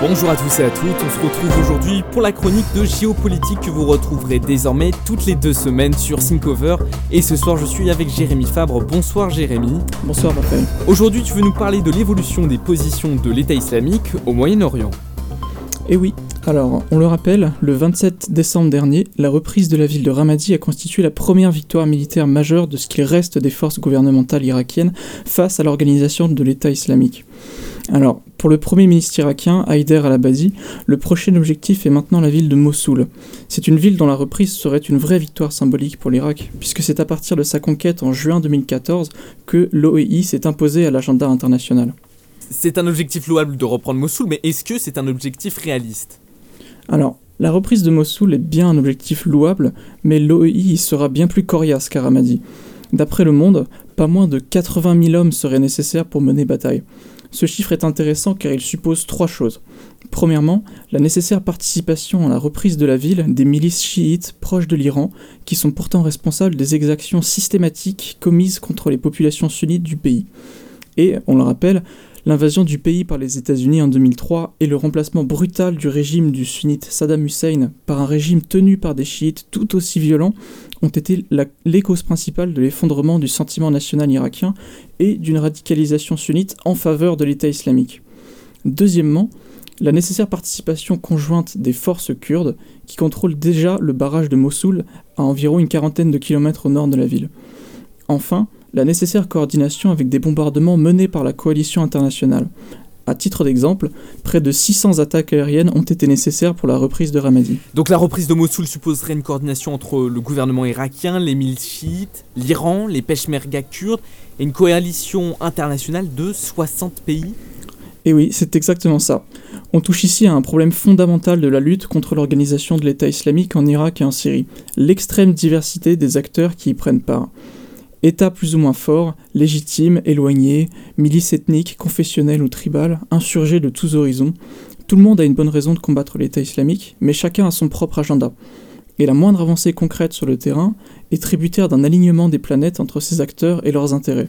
Bonjour à tous et à toutes, on se retrouve aujourd'hui pour la chronique de géopolitique que vous retrouverez désormais toutes les deux semaines sur Syncover. Et ce soir je suis avec Jérémy Fabre. Bonsoir Jérémy. Bonsoir Raphaël. Aujourd'hui tu veux nous parler de l'évolution des positions de l'État islamique au Moyen-Orient. Eh oui, alors on le rappelle, le 27 décembre dernier, la reprise de la ville de Ramadi a constitué la première victoire militaire majeure de ce qu'il reste des forces gouvernementales irakiennes face à l'organisation de l'État islamique. Alors, pour le Premier ministre irakien, Haider al-Abadi, le prochain objectif est maintenant la ville de Mossoul. C'est une ville dont la reprise serait une vraie victoire symbolique pour l'Irak, puisque c'est à partir de sa conquête en juin 2014 que l'OEI s'est imposé à l'agenda international. C'est un objectif louable de reprendre Mossoul, mais est-ce que c'est un objectif réaliste? Alors, la reprise de Mossoul est bien un objectif louable, mais l'OEI sera bien plus coriace qu'à Ramadi. D'après Le Monde, pas moins de 80 000 hommes seraient nécessaires pour mener bataille. Ce chiffre est intéressant car il suppose trois choses. Premièrement, la nécessaire participation à la reprise de la ville des milices chiites proches de l'Iran, qui sont pourtant responsables des exactions systématiques commises contre les populations sunnites du pays. Et, on le rappelle, l'invasion du pays par les États-Unis en 2003 et le remplacement brutal du régime du sunnite Saddam Hussein par un régime tenu par des chiites tout aussi violents ont été les causes principales de l'effondrement du sentiment national irakien et d'une radicalisation sunnite en faveur de l'État islamique. Deuxièmement, la nécessaire participation conjointe des forces kurdes qui contrôlent déjà le barrage de Mossoul à environ une quarantaine de kilomètres au nord de la ville. Enfin, la nécessaire coordination avec des bombardements menés par la coalition internationale. À titre d'exemple, près de 600 attaques aériennes ont été nécessaires pour la reprise de Ramadi. Donc la reprise de Mossoul supposerait une coordination entre le gouvernement irakien, les milices chiites, l'Iran, les peshmerga kurdes et une coalition internationale de 60 pays Et oui, c'est exactement ça. On touche ici à un problème fondamental de la lutte contre l'organisation de l'État islamique en Irak et en Syrie, l'extrême diversité des acteurs qui y prennent part. État plus ou moins fort, légitime, éloigné, milice ethnique, confessionnelle ou tribale, insurgé de tous horizons, tout le monde a une bonne raison de combattre l'État islamique, mais chacun a son propre agenda. Et la moindre avancée concrète sur le terrain est tributaire d'un alignement des planètes entre ces acteurs et leurs intérêts.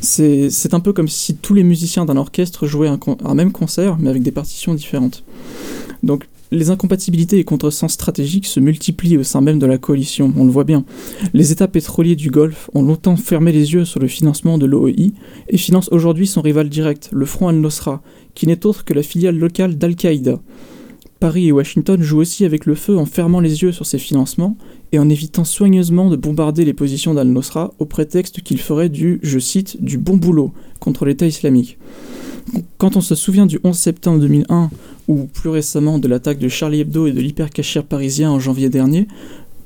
C'est un peu comme si tous les musiciens d'un orchestre jouaient un, un même concert, mais avec des partitions différentes. Donc les incompatibilités et contresens stratégiques se multiplient au sein même de la coalition, on le voit bien. Les États pétroliers du Golfe ont longtemps fermé les yeux sur le financement de l'OEI et financent aujourd'hui son rival direct, le Front al-Nosra, qui n'est autre que la filiale locale d'Al-Qaïda. Paris et Washington jouent aussi avec le feu en fermant les yeux sur ces financements et en évitant soigneusement de bombarder les positions d'Al-Nosra au prétexte qu'il ferait du, je cite, du bon boulot contre l'État islamique. Quand on se souvient du 11 septembre 2001, ou plus récemment de l'attaque de Charlie Hebdo et de l'hypercachère parisien en janvier dernier,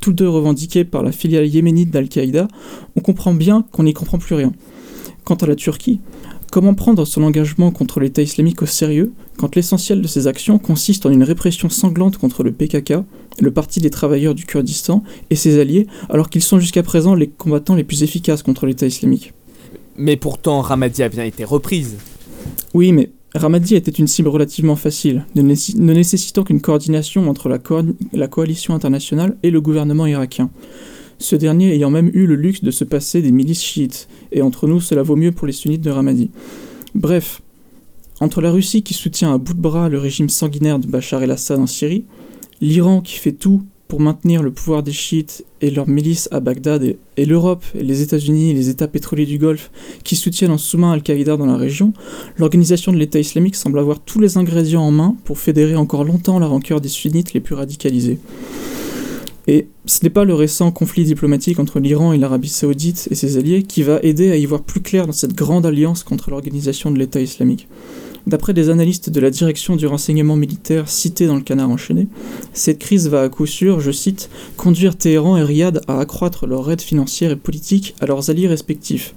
tous deux revendiqués par la filiale yéménite d'Al-Qaïda, on comprend bien qu'on n'y comprend plus rien. Quant à la Turquie, comment prendre son engagement contre l'État islamique au sérieux quand l'essentiel de ses actions consiste en une répression sanglante contre le PKK, le Parti des travailleurs du Kurdistan et ses alliés, alors qu'ils sont jusqu'à présent les combattants les plus efficaces contre l'État islamique? Mais pourtant, Ramadi a bien été reprise. Oui, mais Ramadi était une cible relativement facile, ne, nécessitant qu'une coordination entre la, la, coalition internationale et le gouvernement irakien. Ce dernier ayant même eu le luxe de se passer des milices chiites, et entre nous cela vaut mieux pour les sunnites de Ramadi. Bref, entre la Russie qui soutient à bout de bras le régime sanguinaire de Bachar el-Assad en Syrie, l'Iran qui fait tout pour maintenir le pouvoir des chiites et leurs milices à Bagdad et, l'Europe et les États-Unis et les États pétroliers du Golfe qui soutiennent en sous-main Al-Qaïda dans la région, l'organisation de l'État islamique semble avoir tous les ingrédients en main pour fédérer encore longtemps la rancœur des sunnites les plus radicalisés. Et ce n'est pas le récent conflit diplomatique entre l'Iran et l'Arabie saoudite et ses alliés qui va aider à y voir plus clair dans cette grande alliance contre l'organisation de l'État islamique. D'après des analystes de la direction du renseignement militaire cités dans le canard enchaîné, cette crise va à coup sûr, je cite, conduire Téhéran et Riyad à accroître leur aide financière et politique à leurs alliés respectifs,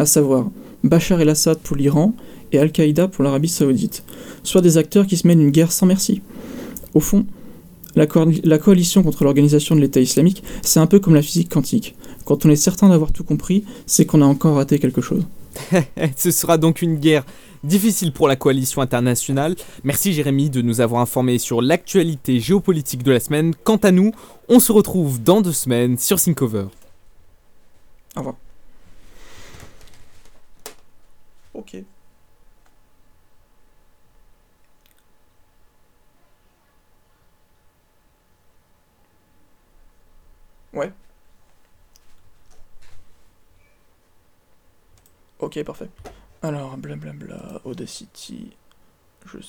à savoir Bachar el-Assad pour l'Iran et Al-Qaïda pour l'Arabie saoudite, soit des acteurs qui se mènent une guerre sans merci. Au fond, la, la coalition contre l'organisation de l'État islamique, c'est un peu comme la physique quantique. Quand on est certain d'avoir tout compris, c'est qu'on a encore raté quelque chose. Ce sera donc une guerre difficile pour la coalition internationale. Merci Jérémy de nous avoir informés sur l'actualité géopolitique de la semaine. Quant à nous, on se retrouve dans deux semaines sur Syncover. Au revoir. Ok. Ouais. Ok, parfait. Alors, blablabla, Audacity, je